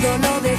todo lo de